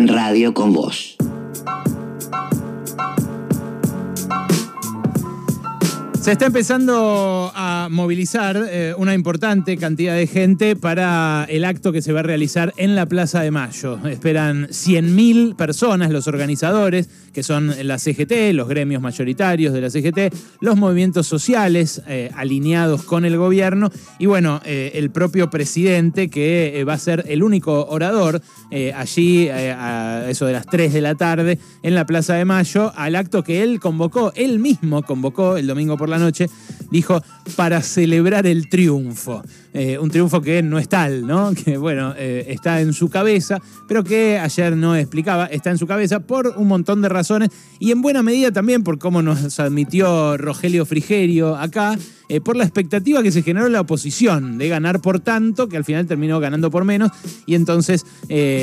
en Radio con Vos. Se está empezando a movilizar eh, una importante cantidad de gente para el acto que se va a realizar en la Plaza de Mayo. Esperan 100.000 personas, los organizadores, que son la CGT, los gremios mayoritarios de la CGT, los movimientos sociales eh, alineados con el gobierno y bueno, eh, el propio presidente que va a ser el único orador allí a eso de las 3 de la tarde en la Plaza de Mayo al acto que él convocó, él mismo convocó el domingo por la noche, dijo, para celebrar el triunfo. Eh, un triunfo que no es tal, ¿no? Que bueno, eh, está en su cabeza, pero que ayer no explicaba, está en su cabeza por un montón de razones y en buena medida también por cómo nos admitió Rogelio Frigerio acá, eh, por la expectativa que se generó en la oposición de ganar por tanto, que al final terminó ganando por menos, y entonces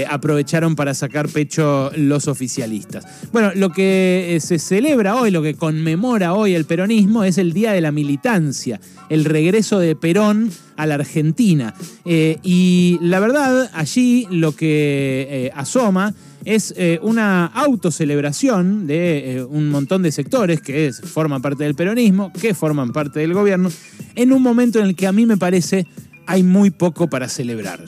aprovecharon para sacar pecho los oficialistas. Bueno, lo que se celebra hoy, lo que conmemora hoy el peronismo es el Día de la Militancia, el regreso de Perón a la Argentina. Eh, y la verdad, allí lo que eh, asoma es eh, una autocelebración de un montón de sectores que forman parte del peronismo, que forman parte del gobierno, en un momento en el que a mí me parece hay muy poco para celebrar.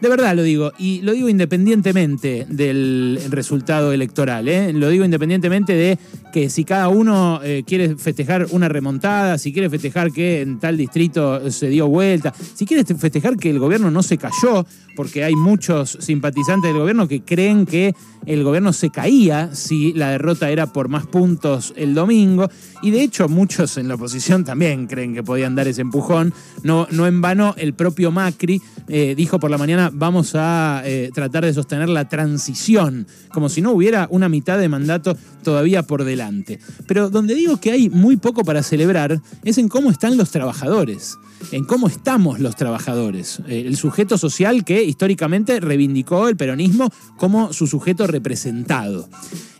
De verdad lo digo, y lo digo independientemente del resultado electoral, ¿eh? lo digo independientemente de que si cada uno eh, quiere festejar una remontada, si quiere festejar que en tal distrito se dio vuelta, si quiere festejar que el gobierno no se cayó, porque hay muchos simpatizantes del gobierno que creen que el gobierno se caía si la derrota era por más puntos el domingo, y de hecho muchos en la oposición también creen que podían dar ese empujón. No, no en vano el propio Macri eh, dijo por la mañana vamos a eh, tratar de sostener la transición, como si no hubiera una mitad de mandato todavía por delante. Pero donde digo que hay muy poco para celebrar es en cómo están los trabajadores en cómo estamos los trabajadores. Eh, el sujeto social que históricamente reivindicó el peronismo como su sujeto representado.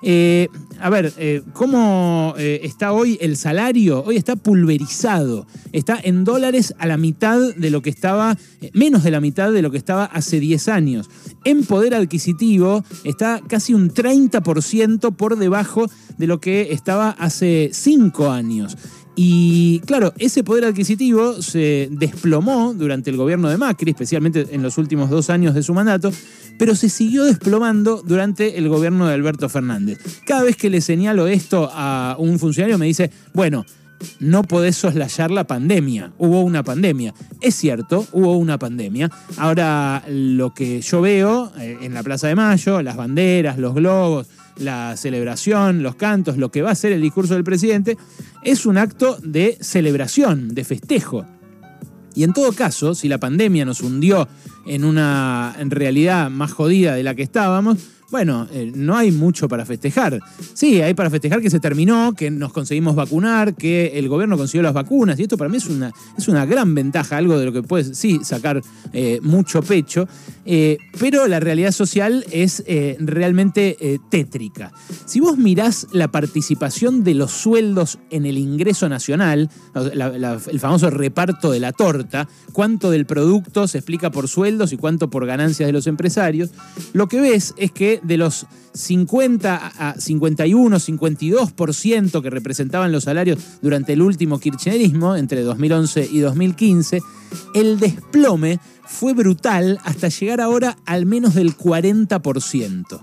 Eh, a ver, ¿cómo está hoy el salario? Hoy está pulverizado. Está en dólares a la mitad de lo que estaba, menos de la mitad de lo que estaba hace 10 años. En poder adquisitivo está casi un 30% por debajo de lo que estaba hace 5 años. Y claro, ese poder adquisitivo se desplomó durante el gobierno de Macri, especialmente en los últimos dos años de su mandato, pero se siguió desplomando durante el gobierno de Alberto Fernández. Cada vez que le señalo esto a un funcionario me dice, bueno, no podés soslayar la pandemia. Hubo una pandemia. Es cierto, hubo una pandemia. Ahora, lo que yo veo eh, en la Plaza de Mayo, las banderas, los globos, la celebración, los cantos, lo que va a ser el discurso del presidente, es un acto de celebración, de festejo. Y en todo caso, si la pandemia nos hundió en una realidad más jodida de la que estábamos, bueno, eh, no hay mucho para festejar. Sí, hay para festejar que se terminó, que nos conseguimos vacunar, que el gobierno consiguió las vacunas, y esto para mí es una, es una gran ventaja, algo de lo que puedes, sí, sacar eh, mucho pecho, eh, pero la realidad social es realmente tétrica. Si vos mirás la participación de los sueldos en el ingreso nacional, el famoso reparto de la torta, cuánto del producto se explica por sueldos y cuánto por ganancias de los empresarios, lo que ves es que de los 50 a 51, 52% que representaban los salarios durante el último kirchnerismo, entre 2011 y 2015, el desplome fue brutal hasta llegar ahora al menos del 40%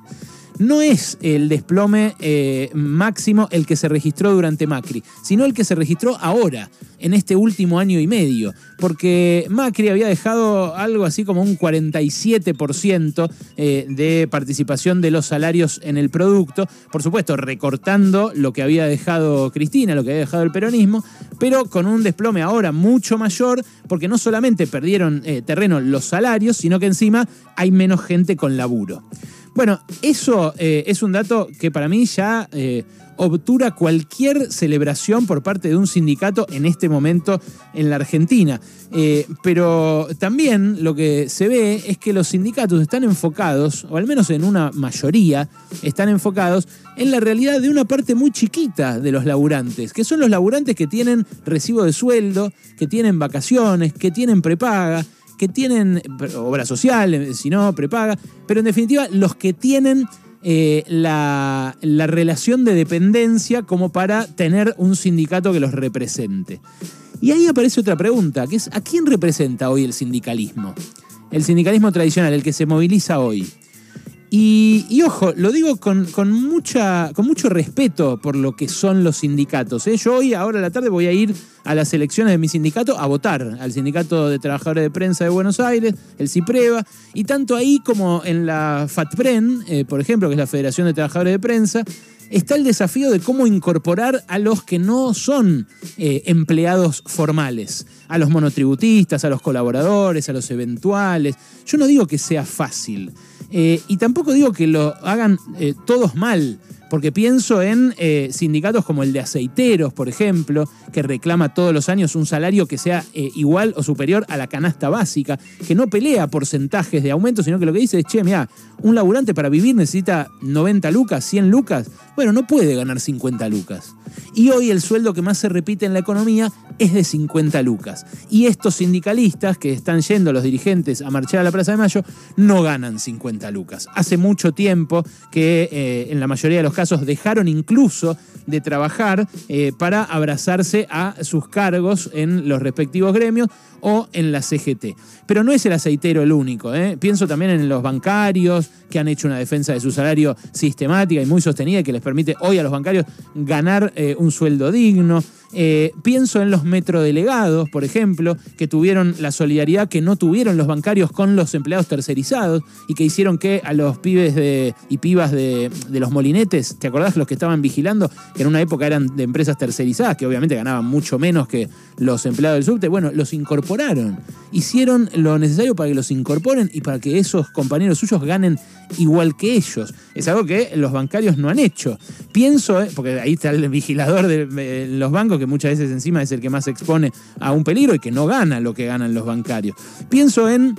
no es el desplome eh, máximo el que se registró durante Macri, sino el que se registró ahora, en este último año y medio, porque Macri había dejado algo así como un 47% eh, de participación de los salarios en el producto, por supuesto recortando lo que había dejado Cristina, lo que había dejado el peronismo, pero con un desplome ahora mucho mayor, porque no solamente perdieron eh, terreno los salarios, sino que encima hay menos gente con laburo. Bueno, eso eh, es un dato que para mí ya eh, obtura cualquier celebración por parte de un sindicato en este momento en la Argentina. Eh, pero también lo que se ve es que los sindicatos están enfocados, o al menos en una mayoría, están enfocados en la realidad de una parte muy chiquita de los laburantes, que son los laburantes que tienen recibo de sueldo, que tienen vacaciones, que tienen prepaga, que tienen obra social, si no, prepaga, pero en definitiva los que tienen la, la, relación de dependencia como para tener un sindicato que los represente. Y ahí aparece otra pregunta, que es ¿a quién representa hoy el sindicalismo? El sindicalismo tradicional, el que se moviliza hoy. Y, ojo, lo digo con, mucha, con mucho respeto por lo que son los sindicatos. ¿eh? Yo hoy, ahora a la tarde, voy a ir a las elecciones de mi sindicato a votar, al Sindicato de Trabajadores de Prensa de Buenos Aires, el CIPREVA, y tanto ahí como en la FATPREN, eh, por ejemplo, que es la Federación de Trabajadores de Prensa, está el desafío de cómo incorporar a los que no son eh, empleados formales, a los monotributistas, a los colaboradores, a los eventuales. Yo no digo que sea fácil. Eh, y tampoco digo que lo hagan eh, todos mal, porque pienso en eh, sindicatos como el de aceiteros, por ejemplo, que reclama todos los años un salario que sea igual o superior a la canasta básica, que no pelea porcentajes de aumento, sino que lo que dice es, che, mira, un laburante para vivir necesita 90 lucas, 100 lucas, bueno, no puede ganar 50 lucas. Y hoy el sueldo que más se repite en la economía es de 50 lucas. Y estos sindicalistas que están yendo los dirigentes a marchar a la Plaza de Mayo no ganan 50 lucas. Hace mucho tiempo que eh, en la mayoría de los casos dejaron incluso de trabajar eh, para abrazarse a sus cargos en los respectivos gremios o en la CGT. Pero no es el aceitero el único. ¿eh? Pienso también en los bancarios que han hecho una defensa de su salario sistemática y muy sostenida que les permite hoy a los bancarios ganar un sueldo digno. Eh, pienso en los metrodelegados, por ejemplo, que tuvieron la solidaridad que no tuvieron los bancarios con los empleados tercerizados y que hicieron que a los pibes y pibas de, los molinetes, ¿te acordás los que estaban vigilando? Que en una época eran de empresas tercerizadas, que obviamente ganaban mucho menos que los empleados del subte. Bueno, los incorporaron. Hicieron lo necesario para que los incorporen y para que esos compañeros suyos ganen igual que ellos. Es algo que los bancarios no han hecho. Pienso, eh, porque ahí está el vigilador de los bancos, que muchas veces encima es el que más expone a un peligro y que no gana lo que ganan los bancarios. Pienso en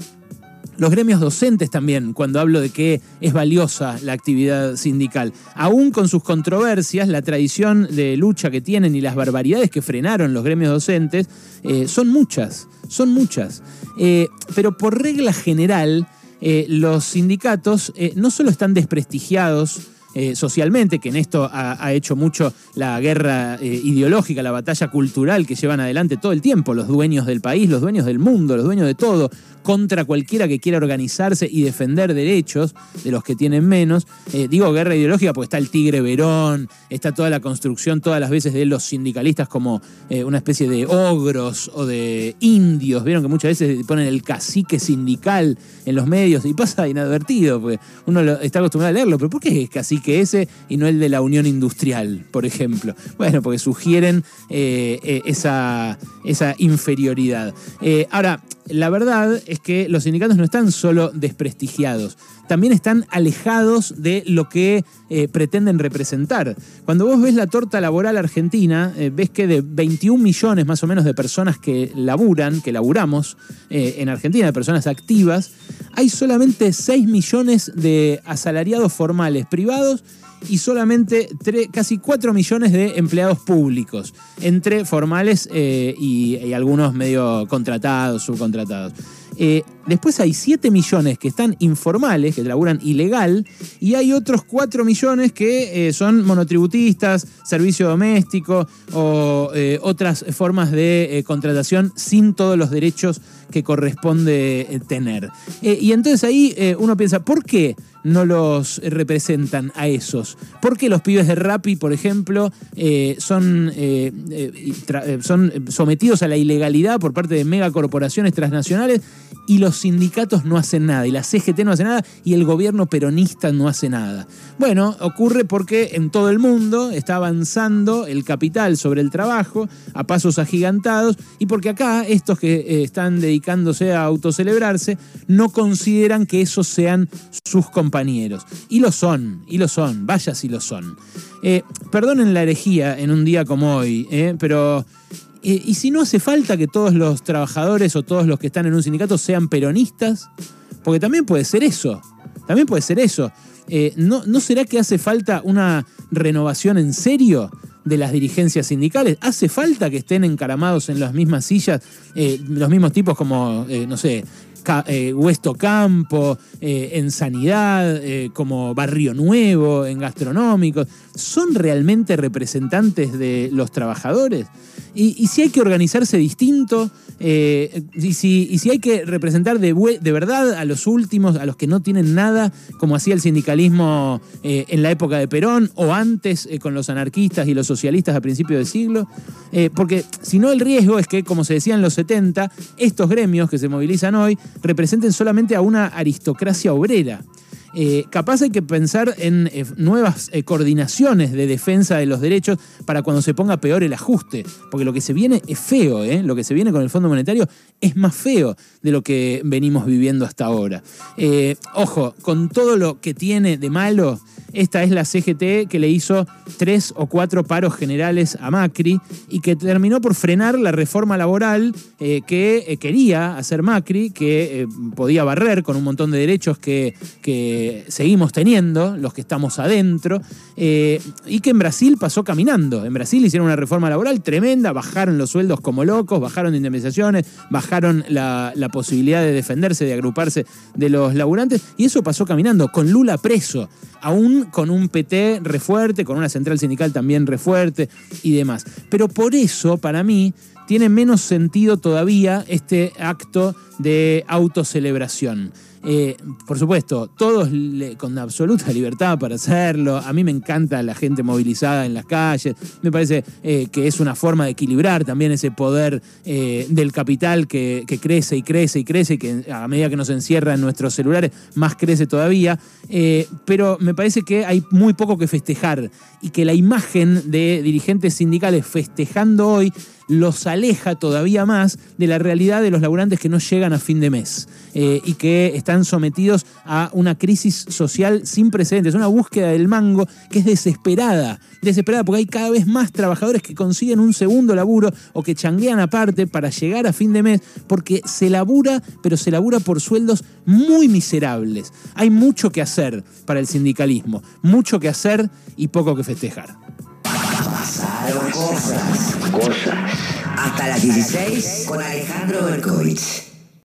los gremios docentes también, cuando hablo de que es valiosa la actividad sindical. Aún con sus controversias, la tradición de lucha que tienen y las barbaridades que frenaron los gremios docentes eh, son muchas, son muchas. Eh, pero por regla general, eh, los sindicatos no solo están desprestigiados, eh, socialmente, que en esto ha, hecho mucho la guerra eh, ideológica, la batalla cultural que llevan adelante todo el tiempo los dueños del país, los dueños del mundo, los dueños de todo, contra cualquiera que quiera organizarse y defender derechos de los que tienen menos. Eh, digo guerra ideológica porque está el Tigre Verón, está toda la construcción todas las veces de los sindicalistas como una especie de ogros o de indios. Vieron que muchas veces ponen el cacique sindical en los medios y pasa inadvertido, porque uno está acostumbrado a leerlo, pero ¿por qué es cacique? Que ese y no el de la Unión Industrial, por ejemplo. Bueno, porque sugieren eh, eh, esa, esa, inferioridad. Eh, ahora, la verdad es que los sindicatos no están solo desprestigiados, también están alejados de lo que pretenden representar. Cuando vos ves la torta laboral argentina, ves que de 21 millones más o menos de personas que laburan, que laburamos en Argentina, de personas activas, hay solamente 6 millones de asalariados formales privados y solamente casi 4 millones de empleados públicos, entre formales eh, y, algunos medio contratados, subcontratados. Eh, después hay 7 millones que están informales, que laburan ilegal, y hay otros 4 millones que eh, son monotributistas, servicio doméstico o otras formas de contratación sin todos los derechos que corresponde eh, tener. Eh, y entonces ahí eh, uno piensa, ¿por qué no los representan a esos? ¿Por qué los pibes de Rappi, por ejemplo, son, son sometidos a la ilegalidad por parte de megacorporaciones transnacionales y los sindicatos no hacen nada, y la CGT no hace nada, y el gobierno peronista no hace nada? Bueno, ocurre porque en todo el mundo está avanzando el capital sobre el trabajo a pasos agigantados, y porque acá estos que están dedicados dedicándose a autocelebrarse, no consideran que esos sean sus compañeros. Y lo son, y lo son, vaya si lo son. Eh, perdonen la herejía en un día como hoy, eh, pero... Eh, ¿Y si no hace falta que todos los trabajadores o todos los que están en un sindicato sean peronistas? Porque también puede ser eso. También puede ser eso. ¿no, ¿No será que hace falta una renovación en serio de las dirigencias sindicales. ¿Hace falta que estén encaramados en las mismas sillas eh, los mismos tipos como, eh, no sé, Huesto Campo, en sanidad, como Barrio Nuevo, en gastronómicos, ¿son realmente representantes de los trabajadores? Y, si hay que organizarse distinto, y, si, hay que representar de, verdad a los últimos, a los que no tienen nada, como hacía el sindicalismo en la época de Perón o antes con los anarquistas y los socialistas a principios del siglo, porque si no el riesgo es que, como se decía en los 70, estos gremios que se movilizan hoy representen solamente a una aristocracia obrera. Eh, capaz hay que pensar en eh, nuevas eh, coordinaciones de defensa de los derechos para cuando se ponga peor el ajuste, porque lo que se viene es feo, lo que se viene con el Fondo Monetario es más feo de lo que venimos viviendo hasta ahora. ojo, con todo lo que tiene de malo, esta es la CGT que le hizo tres o cuatro paros generales a Macri y que terminó por frenar la reforma laboral que quería hacer Macri, que podía barrer con un montón de derechos que, que seguimos teniendo, los que estamos adentro, eh, y que en Brasil pasó caminando. En Brasil hicieron una reforma laboral tremenda, bajaron los sueldos como locos, bajaron de indemnizaciones, bajaron la, posibilidad de defenderse, de agruparse de los laburantes, y eso pasó caminando, con Lula preso, aún con un PT refuerte, con una central sindical también refuerte y demás. Pero por eso, para mí, tiene menos sentido todavía este acto de autocelebración. Eh, por supuesto, todos con absoluta libertad para hacerlo. A mí me encanta la gente movilizada en las calles. Me parece eh, que es una forma de equilibrar también ese poder eh, del capital que, crece y crece y crece y que a medida que nos encierra en nuestros celulares, más crece todavía. pero me parece que hay muy poco que festejar y que la imagen de dirigentes sindicales festejando hoy los aleja todavía más de la realidad de los laburantes que no llegan a fin de mes y que están sometidos a una crisis social sin precedentes, una búsqueda del mango que es desesperada, desesperada porque hay cada vez más trabajadores que consiguen un segundo laburo o que changuean aparte para llegar a fin de mes porque se labura, pero se labura por sueldos muy miserables. Hay mucho que hacer para el sindicalismo, mucho que hacer y poco que festejar. Pasaron cosas. Cosas. Hasta las 16 con Alejandro Berkovich.